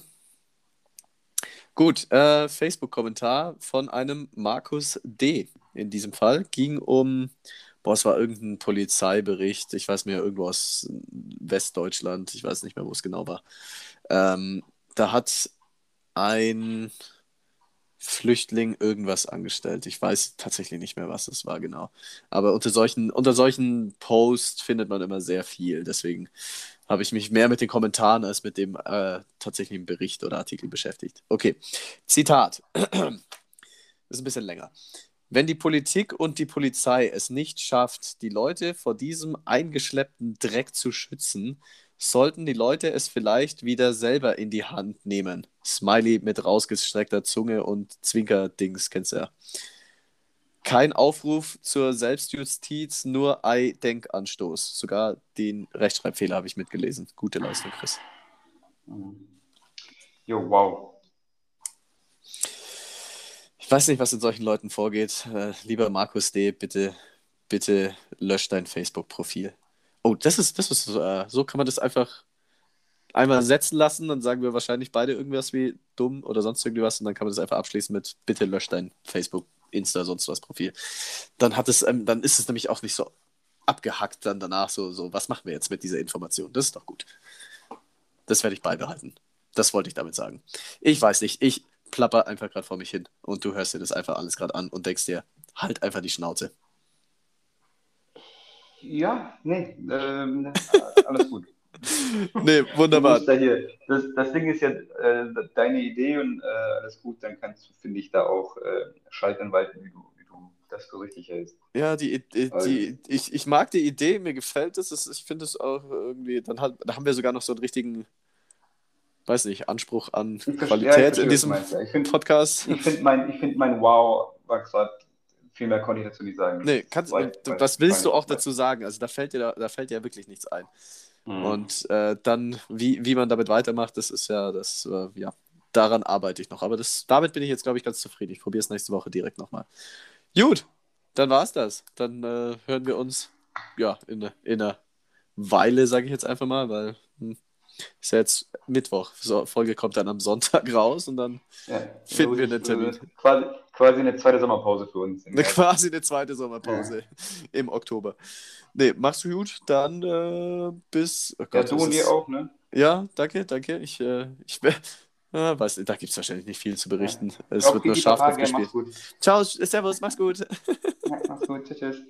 S2: Gut, äh, Facebook-Kommentar von einem Markus D. In diesem Fall ging um, boah, es war irgendein Polizeibericht, ich weiß mehr, irgendwo aus Westdeutschland, ich weiß nicht mehr, wo es genau war. Ähm, da hat ein Flüchtling irgendwas angestellt. Ich weiß tatsächlich nicht mehr, was es war genau. Aber unter solchen, unter solchen Posts findet man immer sehr viel. Deswegen habe ich mich mehr mit den Kommentaren als mit dem äh, tatsächlichen Bericht oder Artikel beschäftigt. Okay, Zitat. das ist ein bisschen länger. Wenn die Politik und die Polizei es nicht schafft, die Leute vor diesem eingeschleppten Dreck zu schützen, sollten die Leute es vielleicht wieder selber in die Hand nehmen. Smiley mit rausgestreckter Zunge und Zwinkerdings, kennst du ja. Kein Aufruf zur Selbstjustiz, nur Ei-Denkanstoß. Sogar den Rechtschreibfehler habe ich mitgelesen. Gute Leistung, Chris.
S1: Jo, wow.
S2: Ich weiß nicht, was in solchen Leuten vorgeht. Äh, lieber Markus D., bitte, bitte lösch dein Facebook-Profil. Oh, das ist, das ist äh, so kann man das einfach einmal setzen lassen, dann sagen wir wahrscheinlich beide irgendwas wie dumm oder sonst irgendwie was und dann kann man das einfach abschließen mit bitte lösch dein Facebook Insta, sonst was Profil. Dann hat es, ähm, dann ist es nämlich auch nicht so abgehackt dann danach, so, so, was machen wir jetzt mit dieser Information? Das ist doch gut. Das werde ich beibehalten. Das wollte ich damit sagen. Ich weiß nicht, ich plapper einfach gerade vor mich hin und du hörst dir das einfach alles gerade an und denkst dir, halt einfach die Schnauze.
S1: Ja, nee, ähm, alles gut.
S2: nee, wunderbar.
S1: Da hier, das, das Ding ist ja äh, deine Idee und äh, alles gut, dann kannst du, finde ich, da auch äh, schalten walten, wie du, wie du das für richtig hältst.
S2: Ja, die, die, also, die, ich, ich mag die Idee, mir gefällt es. Ich finde es auch irgendwie, dann hat, da haben wir sogar noch so einen richtigen, weiß nicht, Anspruch an Qualität ja, in diesem ja. find, Podcast.
S1: Ich finde mein, find mein Wow gerade viel mehr konnte ich dazu nicht sagen.
S2: Nee, kannst, weil, was willst du auch dazu sagen? Also da fällt dir, da fällt dir ja wirklich nichts ein. Mhm. Und äh, dann, wie, wie man damit weitermacht, das ist ja, das, äh, ja, daran arbeite ich noch. Aber das, damit bin ich jetzt, glaube ich, ganz zufrieden. Ich probiere es nächste Woche direkt nochmal. Gut, dann war es das. Dann äh, hören wir uns, ja, in, in einer Weile, sage ich jetzt einfach mal, weil hm, ist ja jetzt Mittwoch. So, Folge kommt dann am Sonntag raus und dann ja, finden wir einen Termin.
S1: Quasi, quasi eine zweite Sommerpause für uns.
S2: Eine, quasi eine zweite Sommerpause ja. im Oktober. Nee, machst du gut. Dann äh, bis.
S1: Oh Gott, ja, du und ihr auch, ne?
S2: Ja, danke, danke. Ich, äh, ich äh, weiß, da gibt es wahrscheinlich nicht viel zu berichten. Ja. Es wird nur scharf gespielt. Ciao, Servus, mach's gut.
S1: Ja, mach's gut. Tschüss. tschüss.